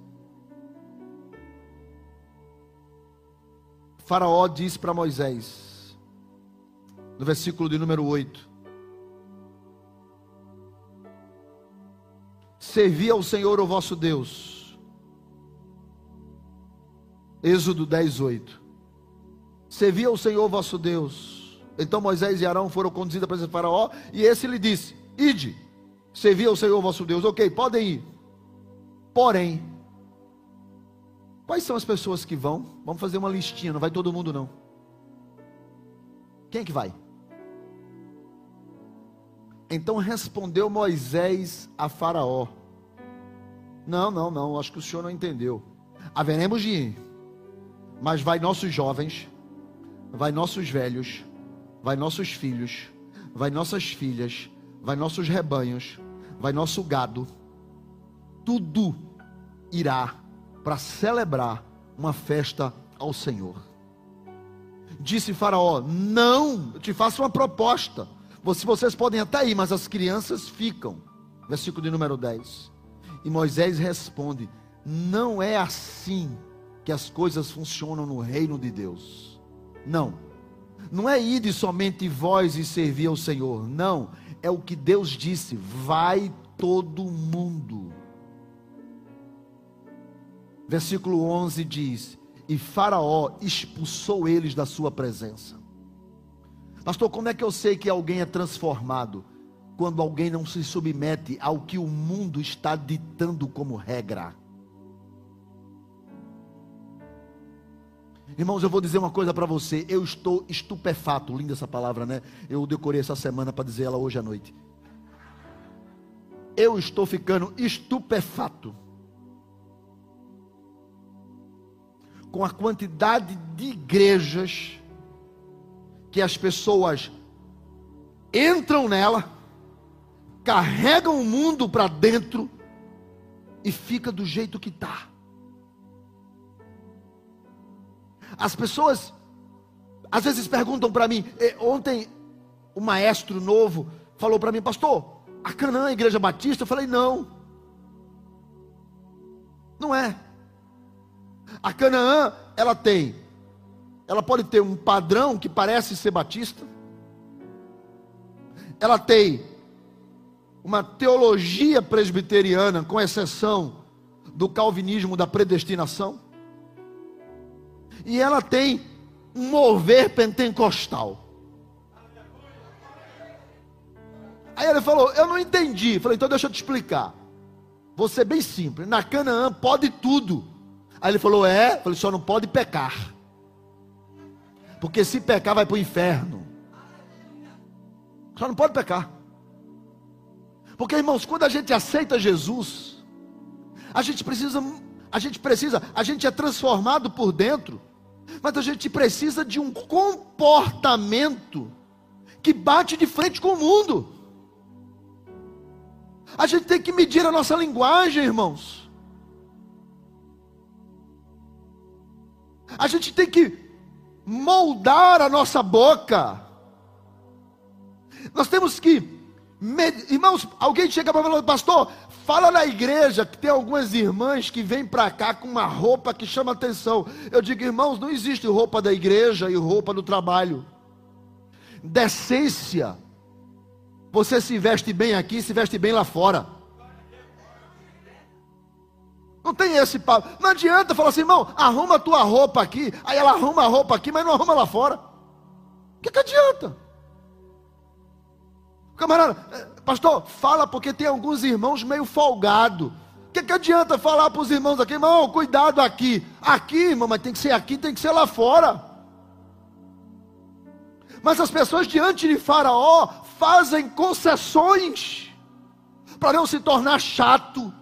Faraó diz para Moisés: no versículo de número 8. Servi ao Senhor o vosso Deus. Êxodo 10, 8. Servi ao Senhor vosso Deus. Então Moisés e Arão foram conduzidos para Faraó, e esse lhe disse: Ide, servi ao Senhor vosso Deus. Ok, podem ir. Porém, quais são as pessoas que vão? Vamos fazer uma listinha, não vai todo mundo não. Quem é que vai? Então respondeu Moisés a Faraó: Não, não, não, acho que o senhor não entendeu. Haveremos de ir, mas vai nossos jovens, vai nossos velhos, vai nossos filhos, vai nossas filhas, vai nossos rebanhos, vai nosso gado, tudo irá para celebrar uma festa ao Senhor. Disse Faraó: Não, eu te faço uma proposta vocês podem até ir, mas as crianças ficam. Versículo de número 10. E Moisés responde: Não é assim que as coisas funcionam no reino de Deus. Não. Não é ide somente vós e servir ao Senhor. Não. É o que Deus disse: vai todo mundo. Versículo 11 diz: E Faraó expulsou eles da sua presença. Pastor, como é que eu sei que alguém é transformado? Quando alguém não se submete ao que o mundo está ditando como regra. Irmãos, eu vou dizer uma coisa para você. Eu estou estupefato. Linda essa palavra, né? Eu decorei essa semana para dizer ela hoje à noite. eu estou ficando estupefato com a quantidade de igrejas que as pessoas entram nela, carregam o mundo para dentro e fica do jeito que está. As pessoas às vezes perguntam para mim, eh, ontem o maestro novo falou para mim, pastor, a Canaã, a igreja batista, eu falei, não. Não é. A Canaã, ela tem, ela pode ter um padrão que parece ser batista, ela tem uma teologia presbiteriana, com exceção do calvinismo da predestinação, e ela tem um mover pentecostal. Aí ele falou: Eu não entendi. falei: Então deixa eu te explicar. Vou ser bem simples. Na Canaã pode tudo. Aí ele falou: É. Falei: Só não pode pecar. Porque se pecar, vai para o inferno. Só não pode pecar. Porque, irmãos, quando a gente aceita Jesus, a gente precisa, a gente precisa, a gente é transformado por dentro, mas a gente precisa de um comportamento que bate de frente com o mundo. A gente tem que medir a nossa linguagem, irmãos. A gente tem que moldar a nossa boca. Nós temos que, irmãos, alguém chega para falar, pastor, fala na igreja que tem algumas irmãs que vêm para cá com uma roupa que chama atenção. Eu digo, irmãos, não existe roupa da igreja e roupa do trabalho. Decência você se veste bem aqui, se veste bem lá fora. Não tem esse papo. Não adianta falar assim, irmão, arruma a tua roupa aqui. Aí ela arruma a roupa aqui, mas não arruma lá fora. O que, que adianta? Camarada, eh, pastor, fala porque tem alguns irmãos meio folgado. O que, que adianta falar para os irmãos aqui, irmão, cuidado aqui. Aqui, irmão, mas tem que ser aqui, tem que ser lá fora. Mas as pessoas diante de Faraó fazem concessões para não se tornar chato.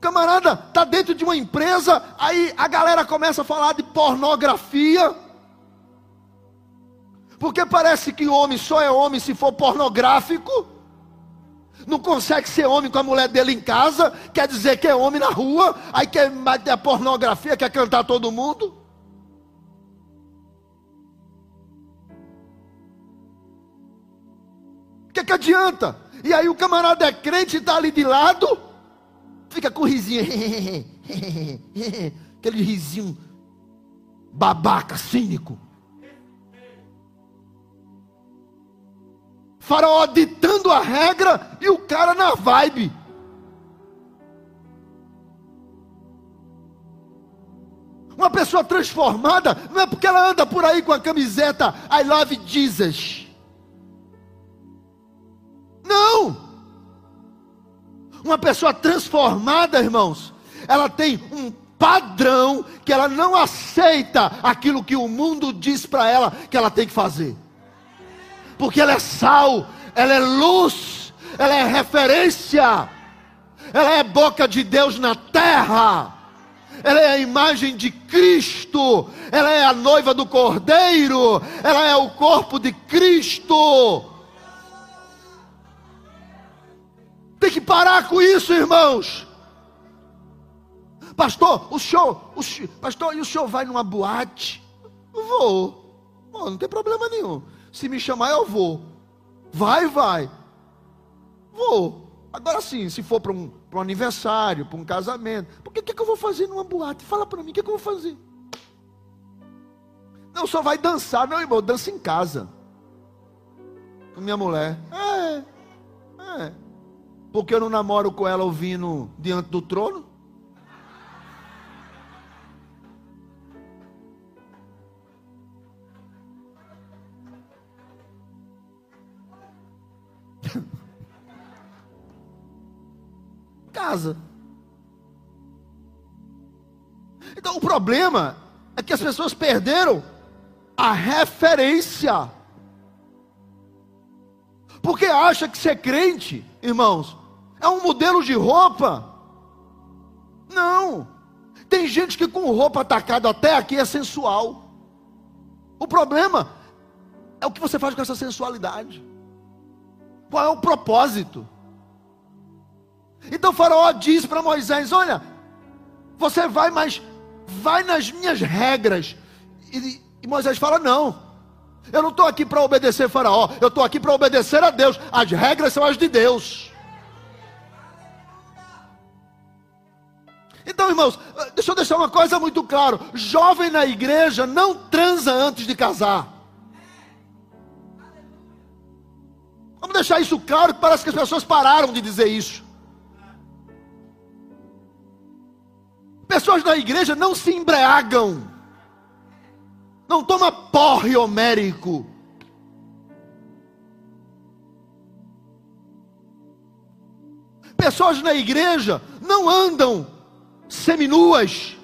Camarada está dentro de uma empresa, aí a galera começa a falar de pornografia. Porque parece que homem só é homem se for pornográfico. Não consegue ser homem com a mulher dele em casa, quer dizer que é homem na rua, aí quer a pornografia, quer cantar todo mundo. O que, que adianta? E aí o camarada é crente e está ali de lado, fica com risinho, *laughs* aquele risinho babaca, cínico. Faraó ditando a regra e o cara na vibe. Uma pessoa transformada não é porque ela anda por aí com a camiseta I love Jesus. Não! Uma pessoa transformada, irmãos, ela tem um padrão que ela não aceita aquilo que o mundo diz para ela que ela tem que fazer. Porque ela é sal, ela é luz, ela é referência, ela é boca de Deus na terra, ela é a imagem de Cristo, ela é a noiva do Cordeiro, ela é o corpo de Cristo. Tem que parar com isso, irmãos. Pastor, o senhor, o senhor, pastor, e o senhor vai numa boate? Vou. não tem problema nenhum. Se me chamar, eu vou. Vai, vai. Vou. Agora sim, se for para um, um aniversário, para um casamento, porque o que, que eu vou fazer numa boate? Fala para mim, o que, que eu vou fazer? Não, só vai dançar, meu irmão, dança em casa. Com minha mulher. É, é. Porque eu não namoro com ela ouvindo diante do trono? Casa. Então o problema é que as pessoas perderam a referência. Porque acha que ser crente, irmãos, é um modelo de roupa. Não. Tem gente que com roupa atacada até aqui é sensual. O problema é o que você faz com essa sensualidade. Qual é o propósito? Então faraó diz para Moisés: Olha, você vai, mas vai nas minhas regras. E, e Moisés fala: Não, eu não estou aqui para obedecer Faraó, eu estou aqui para obedecer a Deus. As regras são as de Deus. Então, irmãos, deixa eu deixar uma coisa muito claro: jovem na igreja não transa antes de casar. Vamos deixar isso claro, que parece que as pessoas pararam de dizer isso. Pessoas na igreja não se embriagam não toma porre homérico. Pessoas na igreja não andam seminuas.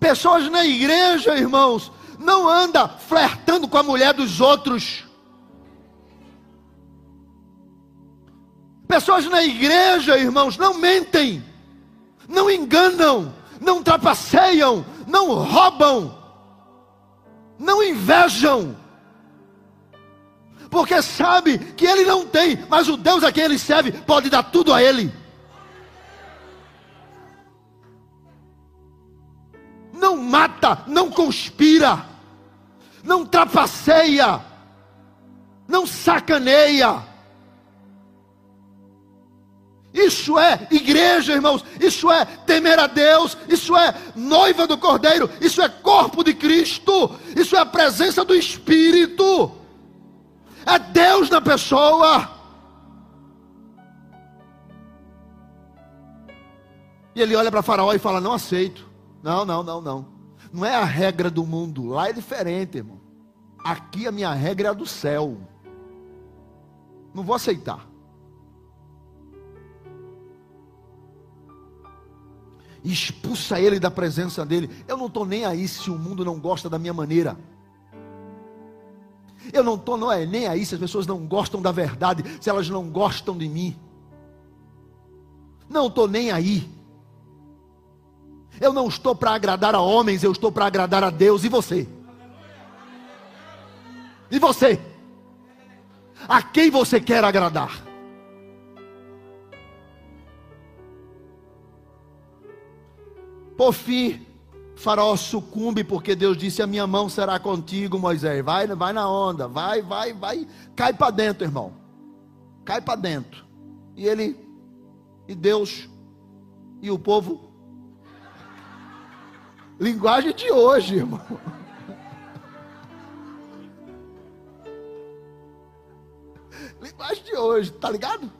Pessoas na igreja, irmãos, não anda flertando com a mulher dos outros. Pessoas na igreja, irmãos, não mentem, não enganam, não trapaceiam, não roubam, não invejam, porque sabe que ele não tem, mas o Deus a quem ele serve pode dar tudo a ele. Não mata, não conspira, não trapaceia, não sacaneia isso é igreja, irmãos. Isso é temer a Deus. Isso é noiva do Cordeiro. Isso é corpo de Cristo. Isso é a presença do Espírito. É Deus na pessoa. E ele olha para Faraó e fala: Não aceito. Não, não, não, não. Não é a regra do mundo. Lá é diferente, irmão. Aqui a minha regra é a do céu. Não vou aceitar. Expulsa ele da presença dele. Eu não estou nem aí se o mundo não gosta da minha maneira. Eu não estou é, nem aí se as pessoas não gostam da verdade, se elas não gostam de mim. Não estou nem aí. Eu não estou para agradar a homens, eu estou para agradar a Deus. E você? E você? A quem você quer agradar? Por fim, Faraó sucumbe porque Deus disse: A minha mão será contigo, Moisés. Vai, vai na onda, vai, vai, vai. Cai para dentro, irmão. Cai para dentro. E ele, e Deus, e o povo. Linguagem de hoje, irmão. Linguagem de hoje, tá ligado?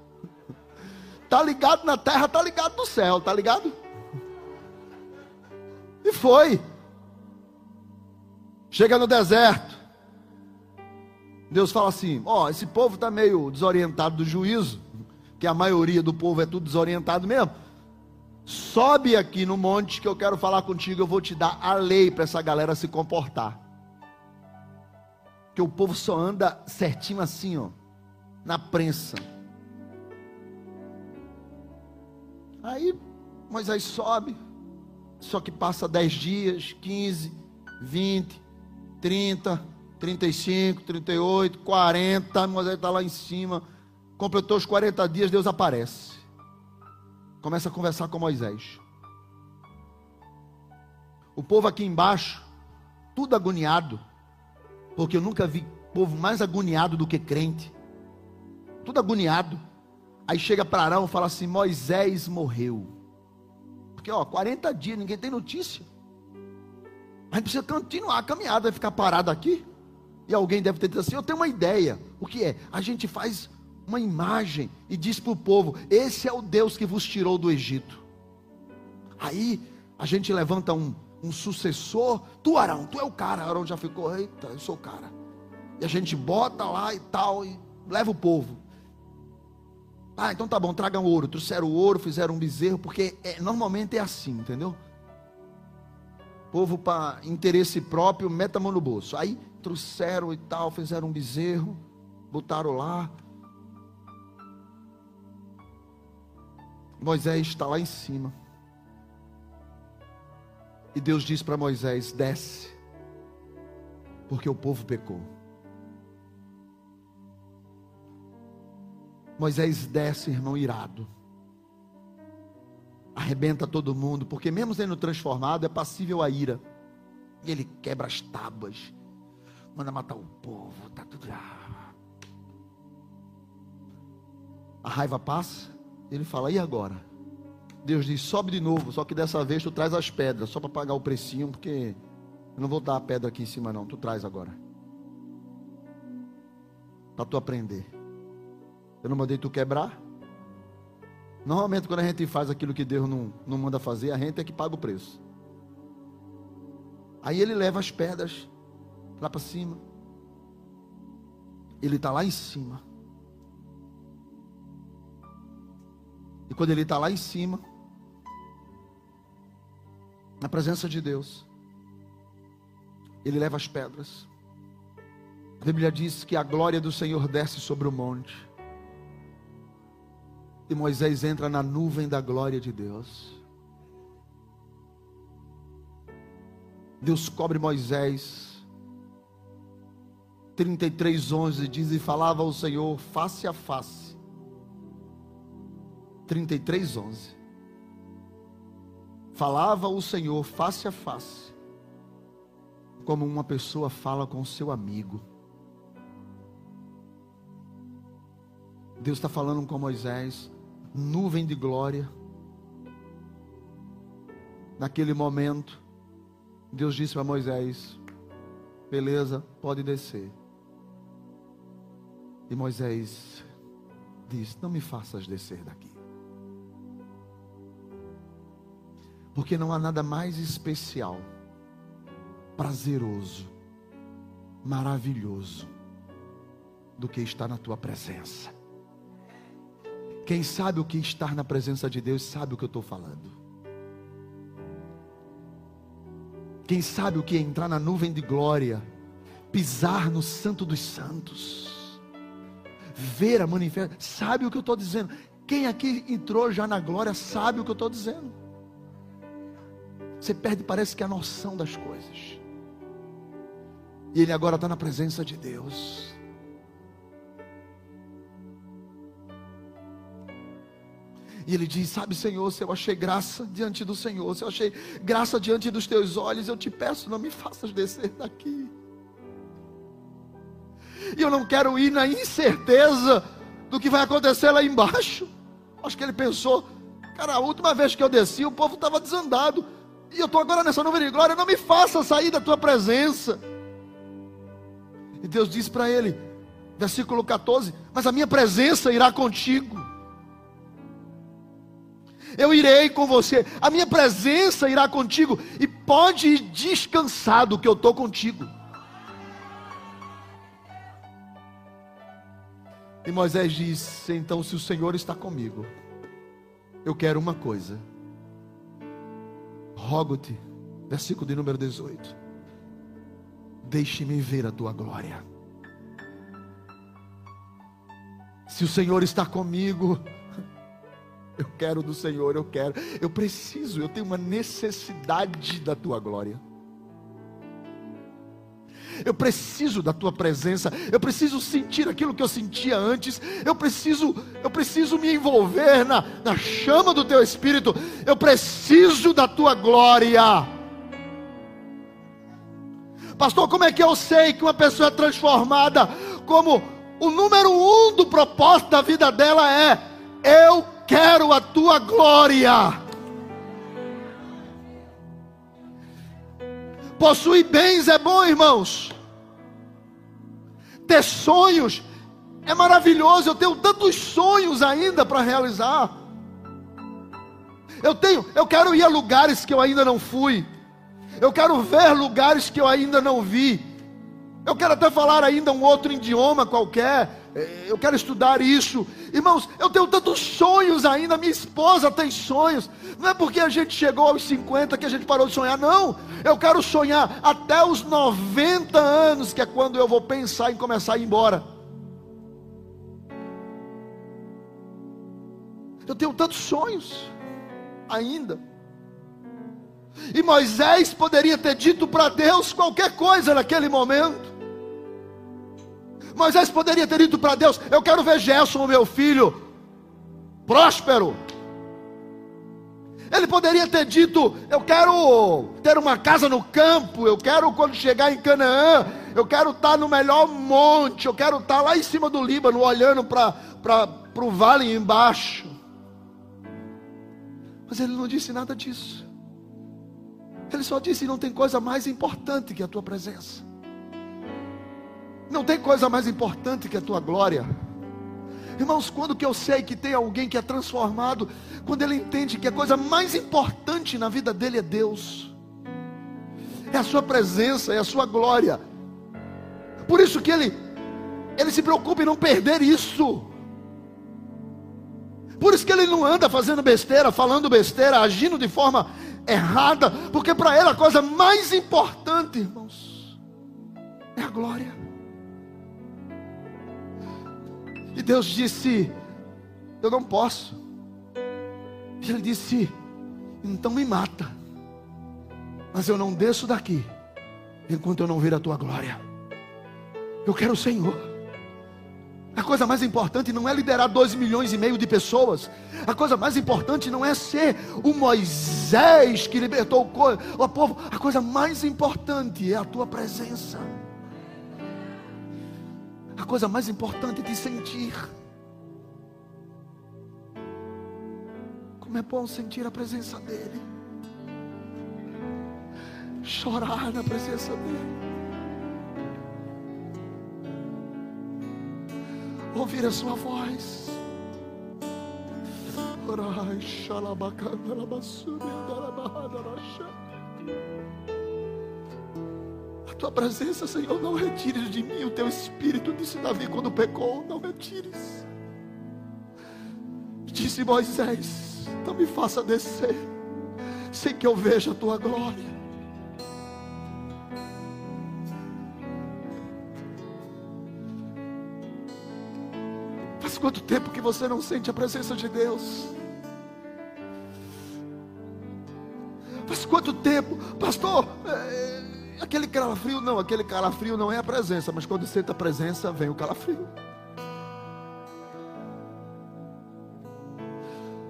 Tá ligado na terra, tá ligado no céu, tá ligado? E foi. Chega no deserto. Deus fala assim: Ó, oh, esse povo está meio desorientado do juízo, que a maioria do povo é tudo desorientado mesmo. Sobe aqui no monte que eu quero falar contigo, eu vou te dar a lei para essa galera se comportar. Que o povo só anda certinho assim, ó, na prensa. Aí Moisés sobe, só que passa 10 dias, 15, 20, 30, 35, 38, 40. Moisés está lá em cima. Completou os 40 dias, Deus aparece. Começa a conversar com Moisés. O povo aqui embaixo, tudo agoniado. Porque eu nunca vi povo mais agoniado do que crente. Tudo agoniado. Aí chega para Arão e fala assim: Moisés morreu. Porque, ó, 40 dias, ninguém tem notícia. A gente precisa continuar a caminhada, vai ficar parado aqui. E alguém deve ter dito assim: Eu tenho uma ideia. O que é? A gente faz uma imagem e diz para o povo: Esse é o Deus que vos tirou do Egito. Aí a gente levanta um, um sucessor. Tu, Arão, tu é o cara. Arão já ficou: Eita, eu sou o cara. E a gente bota lá e tal, e leva o povo. Ah, então tá bom, tragam ouro. Trouxeram o ouro, fizeram um bezerro, porque é, normalmente é assim, entendeu? Povo para interesse próprio, meta a mão no bolso. Aí trouxeram e tal, fizeram um bezerro. botaram lá. Moisés está lá em cima. E Deus diz para Moisés: desce, porque o povo pecou. Moisés desce, irmão, irado. Arrebenta todo mundo, porque mesmo sendo transformado, é passível a ira. E ele quebra as tábuas, manda matar o povo, tá tudo. A raiva passa, ele fala: e agora? Deus diz: sobe de novo, só que dessa vez tu traz as pedras, só para pagar o precinho, porque eu não vou dar a pedra aqui em cima, não. Tu traz agora, para tu aprender. Eu não mandei tu quebrar. Normalmente, quando a gente faz aquilo que Deus não, não manda fazer, a gente é que paga o preço. Aí ele leva as pedras lá para cima. Ele está lá em cima. E quando ele está lá em cima, na presença de Deus, ele leva as pedras. A Bíblia diz que a glória do Senhor desce sobre o monte. E Moisés entra na nuvem da glória de Deus. Deus cobre Moisés. 33, 11 diz: E falava ao Senhor face a face. 33, 11 falava o Senhor face a face, como uma pessoa fala com seu amigo. Deus está falando com Moisés, nuvem de glória. Naquele momento, Deus disse para Moisés: beleza, pode descer. E Moisés diz: Não me faças descer daqui. Porque não há nada mais especial, prazeroso, maravilhoso do que estar na tua presença. Quem sabe o que estar na presença de Deus sabe o que eu estou falando. Quem sabe o que é entrar na nuvem de glória, pisar no Santo dos Santos, ver a manifestação, sabe o que eu estou dizendo. Quem aqui entrou já na glória sabe o que eu estou dizendo. Você perde, parece que a noção das coisas. E ele agora está na presença de Deus. E ele diz: Sabe, Senhor, se eu achei graça diante do Senhor, se eu achei graça diante dos teus olhos, eu te peço, não me faças descer daqui. E eu não quero ir na incerteza do que vai acontecer lá embaixo. Acho que ele pensou, cara, a última vez que eu desci, o povo estava desandado. E eu estou agora nessa nuvem de glória, não me faça sair da tua presença. E Deus diz para ele, versículo 14: Mas a minha presença irá contigo. Eu irei com você, a minha presença irá contigo, e pode ir descansado que eu estou contigo. E Moisés disse: Então, se o Senhor está comigo, eu quero uma coisa Rogo-te, versículo de número 18. Deixe-me ver a tua glória. Se o Senhor está comigo, eu quero do Senhor, eu quero, eu preciso, eu tenho uma necessidade da tua glória. Eu preciso da tua presença. Eu preciso sentir aquilo que eu sentia antes. Eu preciso, eu preciso me envolver na, na chama do teu espírito. Eu preciso da tua glória. Pastor, como é que eu sei que uma pessoa é transformada? Como o número um do propósito da vida dela é: eu quero a tua glória. Possuir bens é bom, irmãos. Ter sonhos é maravilhoso. Eu tenho tantos sonhos ainda para realizar. Eu tenho, eu quero ir a lugares que eu ainda não fui. Eu quero ver lugares que eu ainda não vi. Eu quero até falar ainda um outro idioma qualquer. É, eu quero estudar isso. Irmãos, eu tenho tantos sonhos ainda, minha esposa tem sonhos. Não é porque a gente chegou aos 50 que a gente parou de sonhar, não. Eu quero sonhar até os 90 anos, que é quando eu vou pensar em começar a ir embora. Eu tenho tantos sonhos ainda. E Moisés poderia ter dito para Deus qualquer coisa naquele momento. Moisés poderia ter dito para Deus: Eu quero ver Gerson, meu filho, próspero. Ele poderia ter dito: Eu quero ter uma casa no campo, eu quero, quando chegar em Canaã, eu quero estar no melhor monte, eu quero estar lá em cima do Líbano, olhando para o vale embaixo. Mas ele não disse nada disso. Ele só disse: Não tem coisa mais importante que a tua presença. Não tem coisa mais importante que a tua glória. Irmãos, quando que eu sei que tem alguém que é transformado, quando ele entende que a coisa mais importante na vida dele é Deus, é a sua presença, é a sua glória. Por isso que ele, ele se preocupa em não perder isso. Por isso que ele não anda fazendo besteira, falando besteira, agindo de forma errada, porque para ele a coisa mais importante, irmãos, é a glória. E Deus disse: Eu não posso. E ele disse: Então me mata. Mas eu não desço daqui enquanto eu não ver a tua glória. Eu quero o Senhor. A coisa mais importante não é liderar dois milhões e meio de pessoas. A coisa mais importante não é ser o Moisés que libertou o povo. A coisa mais importante é a tua presença coisa mais importante de sentir. Como é bom sentir a presença dEle, chorar na presença dEle, ouvir a Sua voz. Orai, xalabacana, labassuri, andarabahana, tua presença, Senhor, não retires de mim o teu espírito, disse Davi quando pecou, não retires. Disse Moisés, não me faça descer, sem que eu veja a tua glória. Faz quanto tempo que você não sente a presença de Deus? Faz quanto tempo, pastor? É Aquele calafrio não, aquele calafrio não é a presença, mas quando senta a presença, vem o calafrio.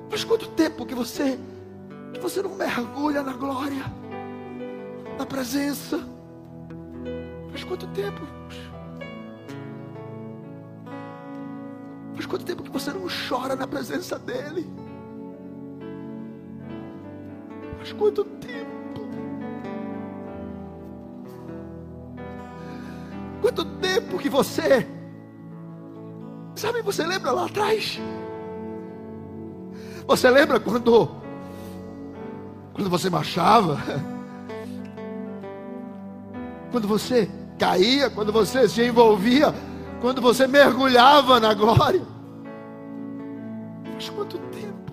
Faz quanto tempo que você que você não mergulha na glória, na presença? Faz quanto tempo? Faz quanto tempo que você não chora na presença dele? Faz quanto tempo? Quanto tempo que você, sabe, você lembra lá atrás? Você lembra quando, quando você marchava? Quando você caía, quando você se envolvia, quando você mergulhava na glória? Faz quanto tempo?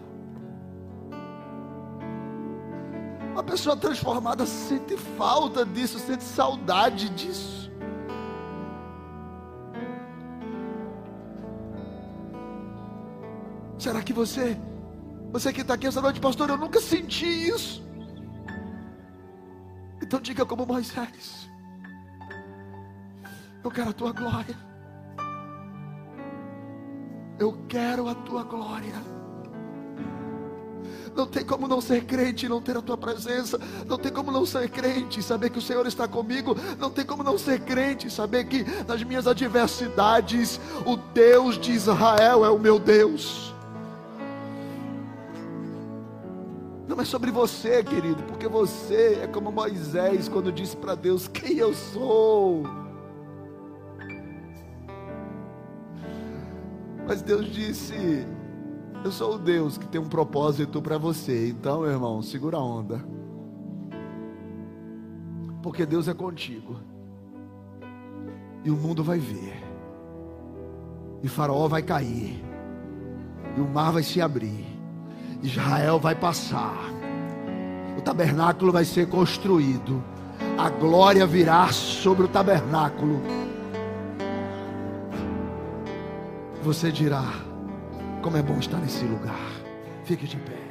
Uma pessoa transformada sente falta disso, sente saudade disso. Será que você, você que está aqui essa noite, pastor, eu nunca senti isso? Então diga como Moisés: Eu quero a tua glória. Eu quero a tua glória. Não tem como não ser crente e não ter a tua presença. Não tem como não ser crente e saber que o Senhor está comigo. Não tem como não ser crente e saber que nas minhas adversidades o Deus de Israel é o meu Deus. Não é sobre você, querido, porque você é como Moisés quando disse para Deus: Quem eu sou? Mas Deus disse: Eu sou o Deus que tem um propósito para você. Então, meu irmão, segura a onda. Porque Deus é contigo. E o mundo vai ver. E faraó vai cair. E o mar vai se abrir Israel vai passar, o tabernáculo vai ser construído, a glória virá sobre o tabernáculo. Você dirá: como é bom estar nesse lugar. Fique de pé.